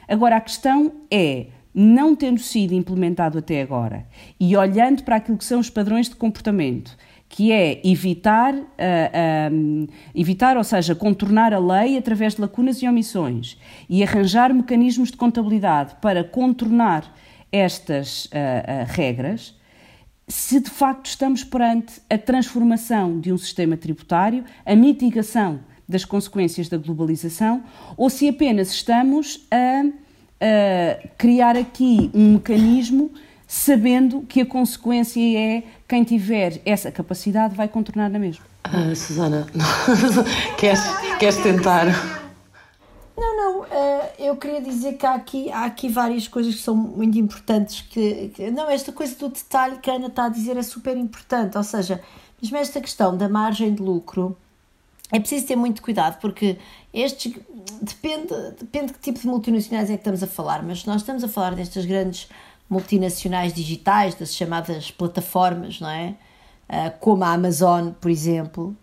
Agora, a questão é, não tendo sido implementado até agora e olhando para aquilo que são os padrões de comportamento, que é evitar, uh, evitar, ou seja, contornar a lei através de lacunas e omissões e arranjar mecanismos de contabilidade para contornar estas uh, uh, regras, se de facto estamos perante a transformação de um sistema tributário, a mitigação das consequências da globalização, ou se apenas estamos a, a criar aqui um mecanismo sabendo que a consequência é quem tiver essa capacidade vai contornar na mesma. Uh, Susana, (laughs) queres, queres tentar? Uh, eu queria dizer que há aqui, há aqui várias coisas que são muito importantes. Que, que, não, esta coisa do detalhe que a Ana está a dizer é super importante. Ou seja, mesmo esta questão da margem de lucro, é preciso ter muito cuidado, porque estes depende, depende de que tipo de multinacionais é que estamos a falar, mas nós estamos a falar destas grandes multinacionais digitais, das chamadas plataformas, não é? Uh, como a Amazon, por exemplo,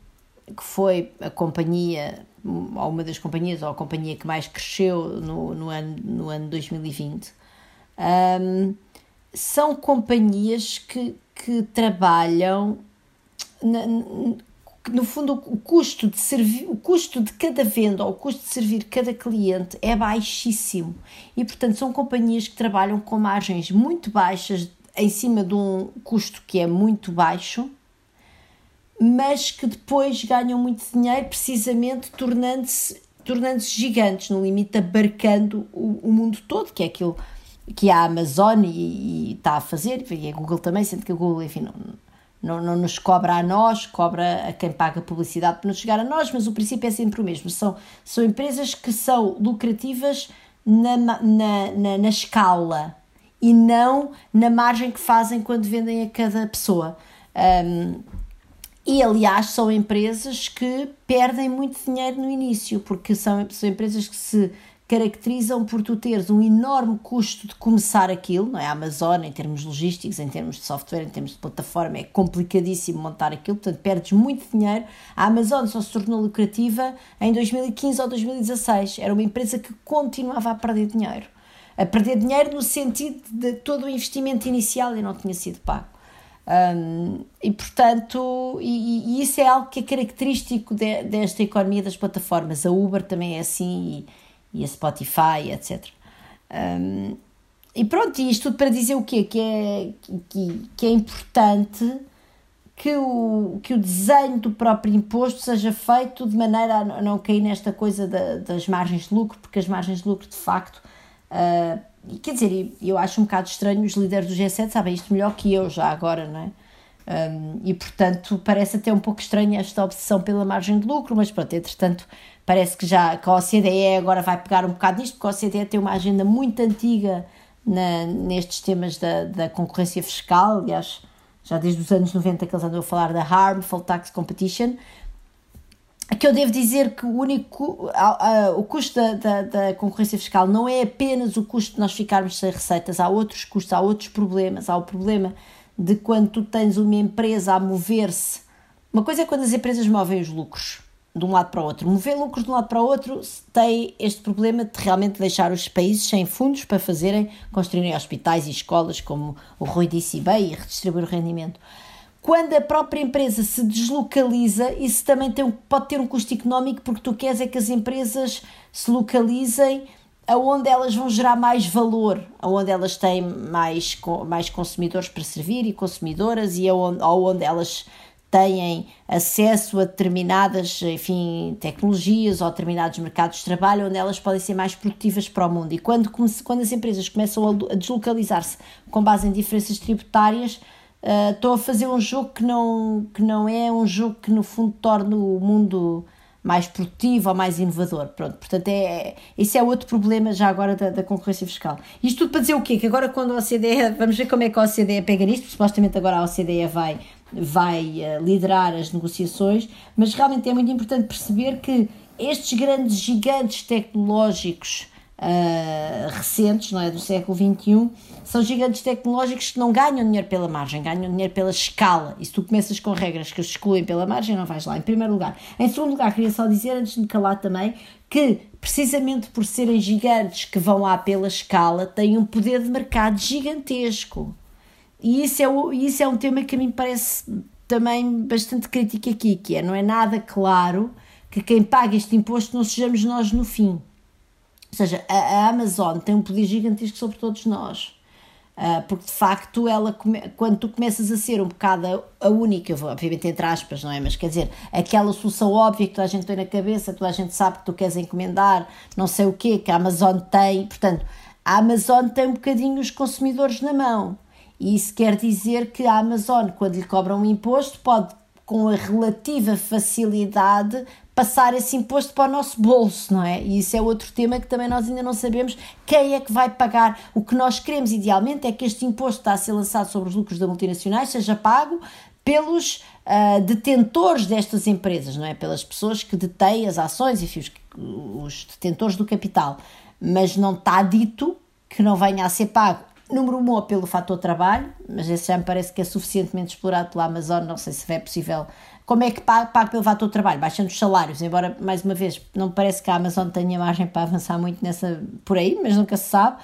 que foi a companhia, ou uma das companhias, ou a companhia que mais cresceu no, no, ano, no ano 2020, um, são companhias que, que trabalham na, no fundo o custo de servir, o custo de cada venda ou o custo de servir cada cliente é baixíssimo. E portanto são companhias que trabalham com margens muito baixas em cima de um custo que é muito baixo, mas que depois ganham muito dinheiro precisamente tornando-se tornando-se gigantes, no limite abarcando o, o, mundo todo, que é aquilo que a Amazon e, e está a fazer, e a Google também, sendo que a Google, enfim, não, não, não nos cobra a nós, cobra a quem paga publicidade para nos chegar a nós, mas o princípio é sempre o mesmo. São, são empresas que são lucrativas na, na, na, na escala e não na margem que fazem quando vendem a cada pessoa. Um, e aliás, são empresas que perdem muito dinheiro no início, porque são, são empresas que se caracterizam por tu teres um enorme custo de começar aquilo, não é? A Amazon, em termos logísticos, em termos de software, em termos de plataforma, é complicadíssimo montar aquilo, portanto perdes muito dinheiro. A Amazon só se tornou lucrativa em 2015 ou 2016. Era uma empresa que continuava a perder dinheiro. A perder dinheiro no sentido de todo o investimento inicial e não tinha sido pago. E portanto, e, e, isso é algo que é característico de, desta economia das plataformas. A Uber também é assim. E, e a Spotify, etc. Um, e pronto, isto tudo para dizer o quê? Que é, que, que é importante que o, que o desenho do próprio imposto seja feito de maneira a não cair nesta coisa da, das margens de lucro, porque as margens de lucro, de facto, uh, quer dizer, eu acho um bocado estranho, os líderes do G7 sabem isto melhor que eu já agora, não é? Um, e portanto parece até um pouco estranha esta obsessão pela margem de lucro, mas pronto, entretanto parece que já que a OCDE agora vai pegar um bocado nisto, porque a OCDE tem uma agenda muito antiga na, nestes temas da, da concorrência fiscal, aliás, já desde os anos 90 que eles andam a falar da Harmful Tax Competition, que eu devo dizer que o único o custo da, da, da, concorrência fiscal não é apenas o custo de nós ficarmos sem receitas, há outros custos, há outros problemas, há o problema de quando tu tens uma empresa a mover-se. Uma coisa é quando as empresas movem os lucros, de um lado para o outro. Mover lucros de um lado para o outro tem este problema de realmente deixar os países sem fundos para fazerem, construírem hospitais e escolas, como o Rui disse bem, e redistribuir o rendimento. Quando a própria empresa se deslocaliza, isso também tem, pode ter um custo económico, porque tu queres é que as empresas se localizem aonde elas vão gerar mais valor, aonde elas têm mais, mais consumidores para servir e consumidoras e aonde, aonde elas têm acesso a determinadas enfim, tecnologias ou determinados mercados de trabalho onde elas podem ser mais produtivas para o mundo. E quando, quando as empresas começam a deslocalizar-se com base em diferenças tributárias, uh, estão a fazer um jogo que não, que não é um jogo que no fundo torna o mundo mais produtivo ou mais inovador. Pronto, portanto, é, é, esse é outro problema já agora da, da, concorrência fiscal. Isto tudo para dizer o quê? Que agora quando a OCDE, vamos ver como é que a OCDE pega nisto, supostamente agora a OCDE vai, vai uh, liderar as negociações, mas realmente é muito importante perceber que estes grandes gigantes tecnológicos uh, recentes, não é, do século XXI, são gigantes tecnológicos que não ganham dinheiro pela margem, ganham dinheiro pela escala. E se tu começas com regras que os excluem pela margem, não vais lá, em primeiro lugar. Em segundo lugar, queria só dizer, antes de me calar também, que precisamente por serem gigantes que vão lá pela escala, têm um poder de mercado gigantesco. E isso é, o, isso é um tema que a mim parece também bastante crítico aqui, que é, não é nada claro que quem paga este imposto não sejamos nós no fim. Ou seja, a, Amazon tem um poder gigantesco sobre todos nós. Uh, porque de facto ela quando tu começas a ser um bocado a, a única, obviamente entre aspas, não é? Mas quer dizer, aquela solução óbvia que toda a gente tem na cabeça, toda a gente sabe que tu queres encomendar, não sei o quê, que a Amazon tem, portanto, a Amazon tem um bocadinho os consumidores na mão. E isso quer dizer que a Amazon, quando lhe cobra um imposto, pode com a relativa facilidade passar esse imposto para o nosso bolso, não é? E isso é outro tema que também nós ainda não sabemos quem é que vai pagar. O que nós queremos idealmente é que este imposto está a ser lançado sobre os lucros das multinacionais seja pago pelos uh, detentores destas empresas, não é? Pelas pessoas que detêm as ações, enfim, os, os detentores do capital. Mas não está dito que não venha a ser pago Número um, pelo fator trabalho, mas esse já me parece que é suficientemente explorado pela Amazon, não sei se é possível. Como é que paga, paga pelo fator trabalho? Baixando os salários, embora, mais uma vez, não parece que a Amazon tenha margem para avançar muito nessa por aí, mas nunca se sabe.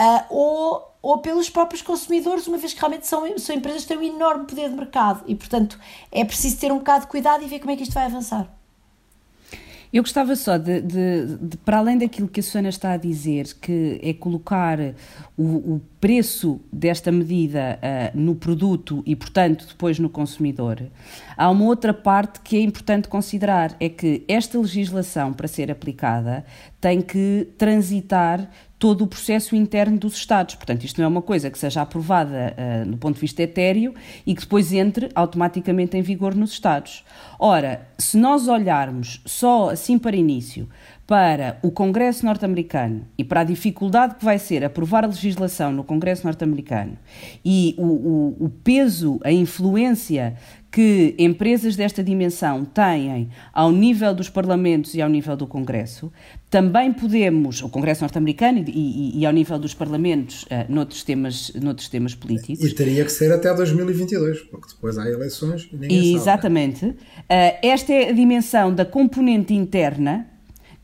Uh, ou, ou pelos próprios consumidores, uma vez que realmente são, são empresas que têm um enorme poder de mercado e, portanto, é preciso ter um bocado de cuidado e ver como é que isto vai avançar. Eu gostava só de, de, de, para além daquilo que a Susana está a dizer, que é colocar o, o preço desta medida uh, no produto e, portanto, depois no consumidor, há uma outra parte que é importante considerar: é que esta legislação, para ser aplicada, tem que transitar todo o processo interno dos Estados. Portanto, isto não é uma coisa que seja aprovada uh, do ponto de vista etéreo e que depois entre automaticamente em vigor nos Estados. Ora, se nós olharmos só assim para início para o Congresso norte-americano e para a dificuldade que vai ser aprovar a legislação no Congresso norte-americano e o, o, o, peso, a influência que empresas desta dimensão têm ao nível dos parlamentos e ao nível do Congresso, também podemos, o Congresso norte-americano e, e, e, ao nível dos parlamentos, uh, noutros, temas, noutros temas políticos. E teria que ser até 2022, porque depois há eleições e ninguém e, Exatamente. Uh, esta é a dimensão da componente interna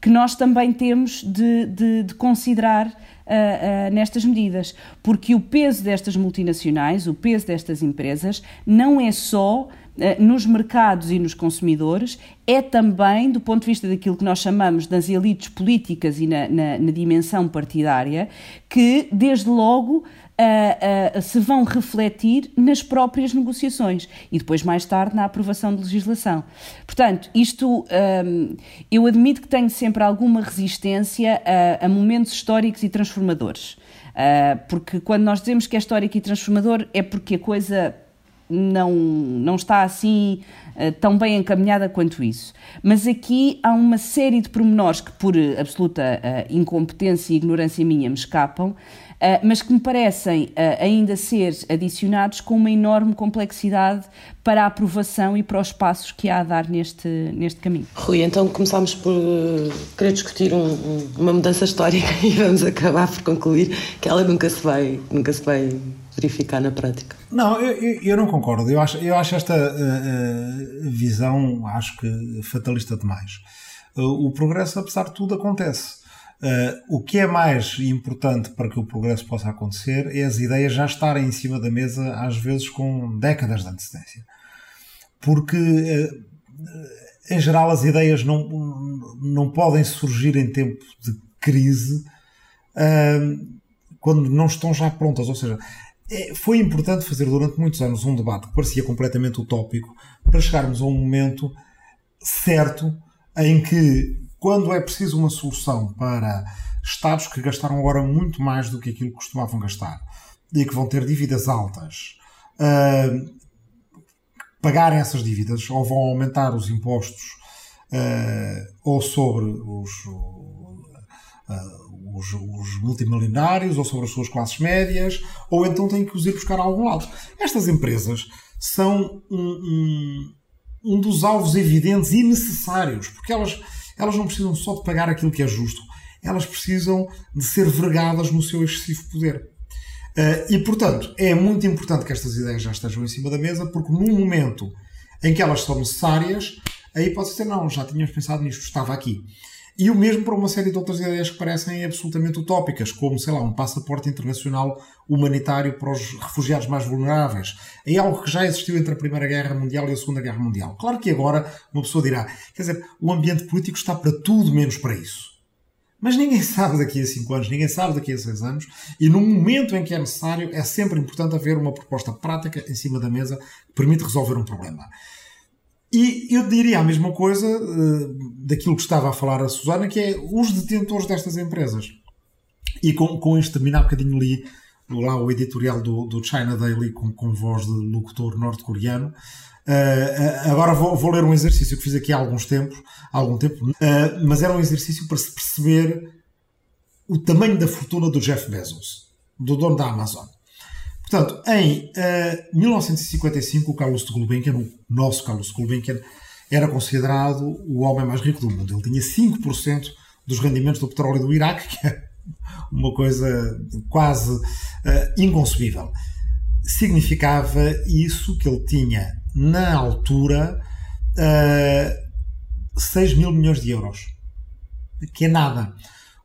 que nós também temos de, de, de considerar uh, uh, nestas medidas, porque o peso destas multinacionais, o peso destas empresas, não é só eh, nos mercados e nos consumidores, é também, do ponto de vista daquilo que nós chamamos das elites políticas e na, na, na dimensão partidária, que, desde logo, uh, uh, se vão refletir nas próprias negociações e depois, mais tarde, na aprovação de legislação. Portanto, isto um, eu admito que tenho sempre alguma resistência a, a momentos históricos e transformadores. Uh, porque quando nós dizemos que é histórico e transformador é porque a coisa não, não está assim uh, tão bem encaminhada quanto isso. Mas aqui há uma série de pormenores que, por absoluta uh, incompetência e ignorância minha, me escapam, mas que me parecem uh, ainda ser adicionados com uma enorme complexidade para a aprovação e para os passos que há a dar neste, neste caminho. Rui, então começámos por uh, querer discutir um, um, uma mudança histórica (laughs) e vamos acabar por concluir que ela nunca se vai, nunca se vai verificar na prática. Não, eu, eu não concordo. Eu acho, eu acho esta uh, visão, acho que fatalista demais. Uh, o progresso, apesar de tudo, acontece. Uh, o que é mais importante para que o progresso possa acontecer é as ideias já estarem em cima da mesa, às vezes com décadas de antecedência. Porque, em geral, as ideias não, não podem surgir em tempo de crise quando não estão já prontas. Ou seja, é, foi importante fazer durante muitos anos um debate que parecia completamente utópico para chegarmos a um momento certo em que, quando é preciso uma solução para Estados que gastaram agora muito mais do que aquilo que costumavam gastar e que vão ter dívidas altas, uh, pagarem essas dívidas ou vão aumentar os impostos uh, ou sobre os. Uh, os, os multimilionários ou sobre as suas classes médias, ou então têm que os ir buscar a algum lado. Estas empresas são um, um, um dos alvos evidentes e necessários, porque elas, elas não precisam só de pagar aquilo que é justo, elas precisam de ser vergadas no seu excessivo poder. Uh, e, portanto, é muito importante que estas ideias já estejam em cima da mesa, porque no momento em que elas são necessárias, aí pode ser, não, já tínhamos pensado nisto, estava aqui. E o mesmo para uma série de outras ideias que parecem absolutamente utópicas, como, sei lá, um passaporte internacional humanitário para os refugiados mais vulneráveis. É algo que já existiu entre a Primeira Guerra Mundial e a Segunda Guerra Mundial. Claro que agora uma pessoa dirá, quer dizer, o ambiente político está para tudo menos para isso. Mas ninguém (laughs) sabe daqui a 5 anos, ninguém sabe daqui a 6 anos, e no momento em que é necessário, é sempre importante haver uma proposta prática em cima da mesa que permite resolver um problema. E eu diria a mesma coisa uh, daquilo que estava a falar a Susana, que é os detentores destas empresas. E com, com isto terminar, um bocadinho li lá o editorial do, do China Daily com, com voz de locutor norte-coreano. Uh, agora vou, vou, ler um exercício que fiz aqui há alguns tempos, há algum tempo, uh, mas era um exercício para se perceber o tamanho da fortuna do Jeff Bezos, do dono da Amazon. Portanto, em uh, 1955, o Carlos de Gulbenkian, o nosso Carlos de Gulbenkian, era considerado o homem mais rico do mundo. Ele tinha 5% dos rendimentos do petróleo do Iraque, (laughs) que é uma coisa quase uh, inconcebível. Significava isso que ele tinha, na altura, uh, 6 mil milhões de euros. Que é nada.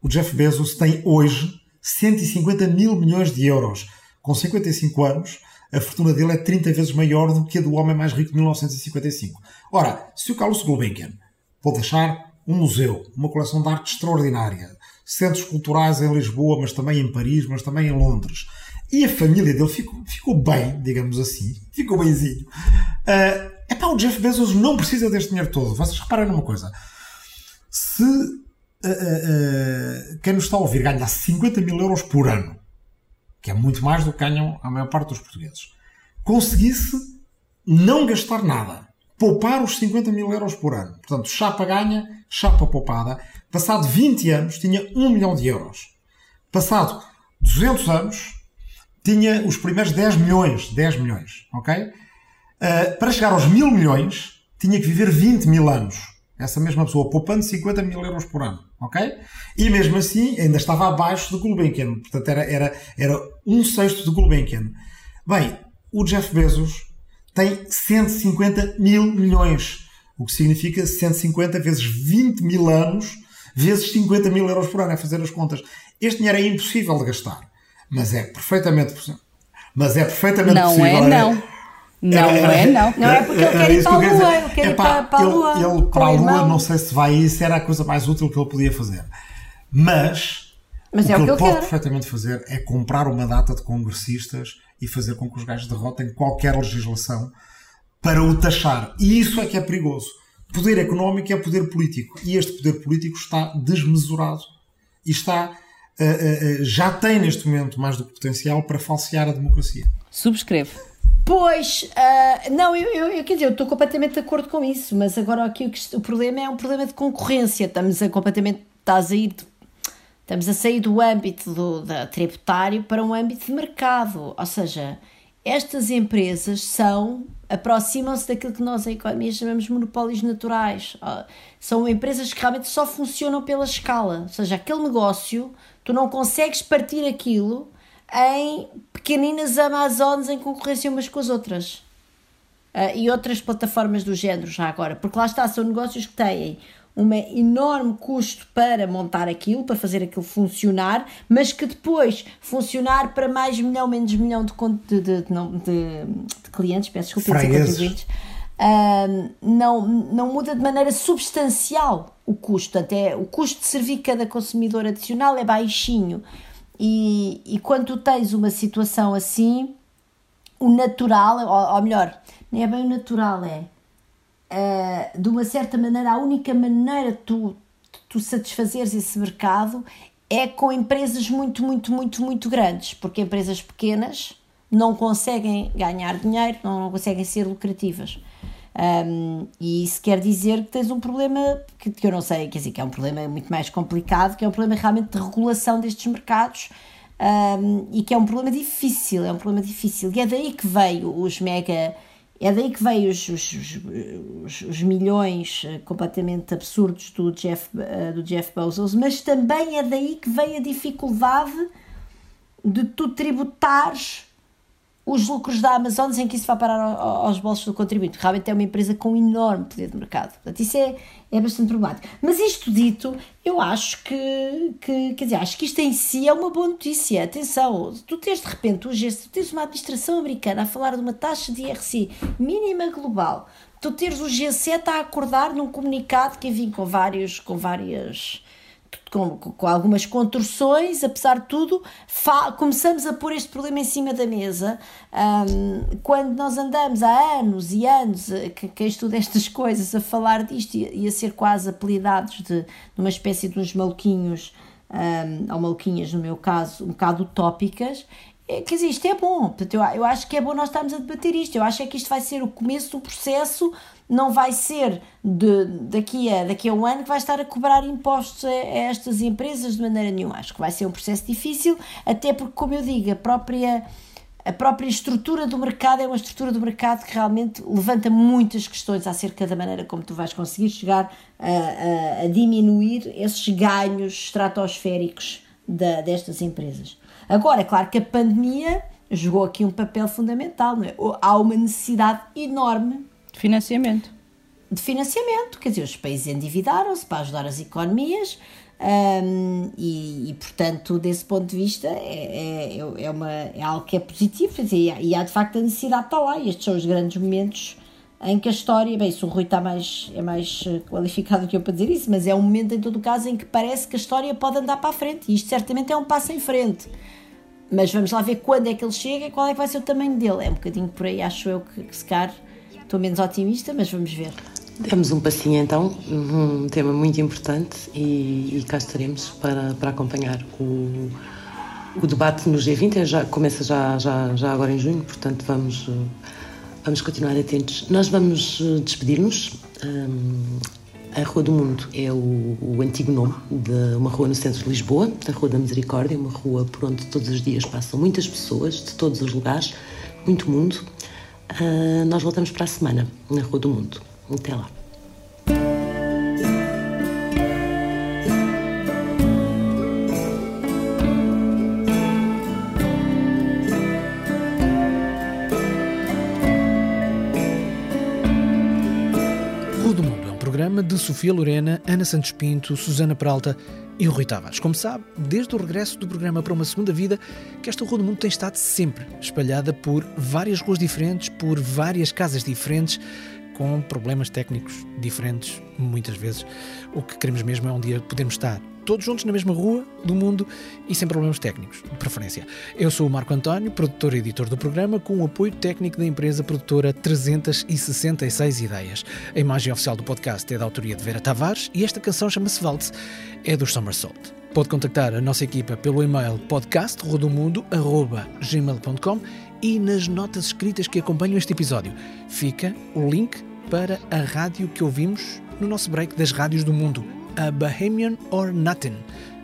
O Jeff Bezos tem hoje 150 mil milhões de euros com 55 anos, a fortuna dele é 30 vezes maior do que a do homem mais rico de 1955. Ora, se o Carlos Gulbenkian pode deixar um museu, uma coleção de arte extraordinária, centros culturais em Lisboa, mas também em Paris, mas também em Londres, e a família dele ficou, ficou bem, digamos assim, (laughs) ficou bemzinho. Uh, epá, o Jeff Bezos não precisa deste dinheiro todo. Vocês reparem numa coisa. Se uh, uh, quem nos está a ouvir ganha 50 mil euros por ano que é muito mais do que ganham a maior parte dos portugueses, conseguisse não gastar nada, poupar os 50 mil euros por ano. Portanto, chapa ganha, chapa poupada. Passado 20 anos, tinha 1 milhão de euros. Passado 200 anos, tinha os primeiros 10 milhões. 10 milhões, ok? Uh, para chegar aos mil milhões, tinha que viver 20 mil anos. Essa mesma pessoa, poupando 50 mil euros por ano ok? E mesmo assim ainda estava abaixo do Gulbenkian, portanto era, era, era um sexto do Gulbenkian. Bem, o Jeff Bezos tem 150 mil milhões, o que significa 150 vezes 20 mil anos, vezes 50 mil euros por ano, é fazer as contas. Este dinheiro é impossível de gastar, mas é perfeitamente possível. Mas é perfeitamente não possível. Não é, não. Não é, não. Não é porque ele quer ir para a Lua. Ele quer ir para, para a Lua. Ele, ele para a Lua, não sei se vai isso, era a coisa mais útil que ele podia fazer. Mas, Mas o é que o que ele ele pode quer. perfeitamente fazer é comprar uma data de congressistas e fazer com que os gajos derrotem qualquer legislação para o taxar. E isso é que é perigoso. Poder económico é poder político. E este poder político está desmesurado. E está. Uh, uh, uh, já tem neste momento mais do que potencial para falsear a democracia. Subscrevo. Pois, ah, não, eu, eu, eu, quer dizer, eu estou completamente de acordo com isso, mas agora aqui o, que- o problema é um problema de concorrência. Estamos a completamente, estás a ir, de- estamos a sair do âmbito do, tributário para um âmbito de mercado. Ou seja, estas empresas são, aproximam-se daquilo que nós em economia chamamos monopólios naturais. Ah, São empresas que realmente só funcionam pela escala. Ou seja, aquele negócio, tu não consegues partir aquilo em pequeninas Amazonas em concorrência umas com as outras. Ah, e outras plataformas do género já agora, porque lá está, são negócios que têm um enorme custo para montar aquilo, para fazer aquilo funcionar, mas que depois funcionar para mais milhão, menos milhão de, de, de, de, de- clientes, peço desculpa, de contribuintes, não, não muda de maneira substancial o custo. Até o custo de servir cada consumidor adicional é baixinho. E, e quando tu tens uma situação assim, o natural, ou, ou melhor, nem é bem o natural, é ah, de uma certa maneira, a única maneira de tu, de tu satisfazeres esse mercado é com empresas muito, muito, muito, muito grandes, porque empresas pequenas não conseguem ganhar dinheiro, não conseguem ser lucrativas. Um, e isso quer dizer que tens um problema que, que eu não sei, quer dizer, que é um problema muito mais complicado, que é um problema realmente de regulação destes mercados um, e que é um problema difícil, é um problema difícil. E é daí que veio os mega É daí que veio os, os, os, os milhões eh, completamente absurdos do Jeff, eh, do Jeff Bezos, mas também é daí que veio a dificuldade de tu tributares os lucros da Amazon sem que isso vá parar aos bolsos do contribuinte. Realmente é uma empresa com enorme poder de mercado. Portanto, isso é, é bastante problemático. Mas isto dito, eu acho que, que, quer dizer, acho que isto em si é uma boa notícia. Atenção, tu tens de repente, o gesto, tu tens uma administração americana a falar de uma taxa de IRC mínima global, tu teres o G7 a acordar num comunicado que enfim, com vários, com várias com, com, algumas contorções, apesar de tudo, começamos a pôr este problema em cima da mesa. Um, quando nós andamos há anos e anos, eh, que, quem estuda estas (laughs) coisas, a falar disto e, e a ser quase apelidados de, de, uma espécie de uns maluquinhos, um, ou maluquinhas no meu caso, um bocado utópicas, é, quer dizer, isto é bom. Portanto, eu, eu acho que é bom nós estarmos a debater isto. Eu acho é que isto vai ser o começo do processo não vai ser de, daqui, a, daqui a um ano que vai estar a cobrar impostos a, a, estas empresas de maneira nenhuma. Acho que vai ser um processo difícil, até porque, como eu digo, a própria, a própria estrutura do mercado é uma estrutura do mercado que realmente levanta muitas questões acerca da maneira como tu vais conseguir chegar a, a, a diminuir esses ganhos estratosféricos da, destas empresas. Agora, é claro que a pandemia jogou aqui um papel fundamental, é? Há uma necessidade enorme Financiamento. De financiamento, quer dizer, os países endividaram-se para ajudar as economias um, e, e, portanto, desse ponto de vista, é, é, é, uma, é algo que é positivo quer dizer, e há de facto a necessidade está lá. E estes são os grandes momentos em que a história, bem, se o Rui está mais, é mais eh, qualificado que eu para dizer isso, mas é um momento em todo o caso em que parece que a história pode andar para a frente e isto certamente é um passo em frente. Mas vamos lá ver quando é que ele chega e qual é que vai ser o tamanho dele. É um bocadinho por aí, acho eu, que, que se calhar Estou menos otimista, mas vamos ver. Demos um passinho então, um tema muito importante e, e cá estaremos para, para acompanhar o, o debate no G20. Já, começa já, já, já agora em junho, portanto vamos, vamos continuar atentos. Nós vamos eh, despedir-nos. Um, a Rua do Mundo é o, o, antigo nome de uma rua no centro de Lisboa, a Rua da Misericórdia, uma rua por onde todos os dias passam muitas pessoas de todos os lugares, muito mundo. Uh, nós voltamos para a semana na Rua do Mundo. Até lá. Sofia Lorena, Ana Santos Pinto, Susana Peralta e o Rui Tavares. Como sabe, desde o regresso do programa para uma segunda vida, que esta Rua do Mundo tem estado sempre espalhada por várias ruas diferentes, por várias casas diferentes, com problemas técnicos diferentes, muitas vezes. O que queremos mesmo é um dia podermos estar todos juntos na mesma rua do mundo e sem problemas técnicos, de preferência. Eu sou o Marco António, produtor e editor do programa, com o apoio técnico da empresa produtora 366 Ideias. A imagem oficial do podcast é da autoria de Vera Tavares e esta canção chama-se Waltz, é dos Somersault. Pode contactar a nossa equipa pelo e-mail podcastrodomundo.gmail.com e nas notas escritas que acompanham este episódio fica o link para a rádio que ouvimos no nosso break das rádios do mundo, a Bahamian or Nothing,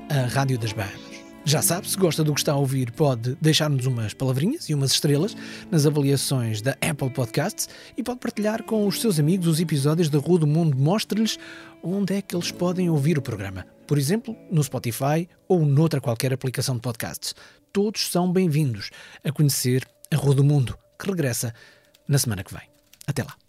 a rádio das Bahamas. Já sabe, se gosta do que está a ouvir, pode deixar-nos umas palavrinhas e umas estrelas nas avaliações da Apple Podcasts e pode partilhar com os seus amigos os episódios da Rua do Mundo. Mostre-lhes onde é que eles podem ouvir o programa. Por exemplo, no Spotify ou noutra qualquer aplicação de podcasts. Todos são bem-vindos a conhecer a Rua do Mundo, que regressa na semana que vem. Até lá.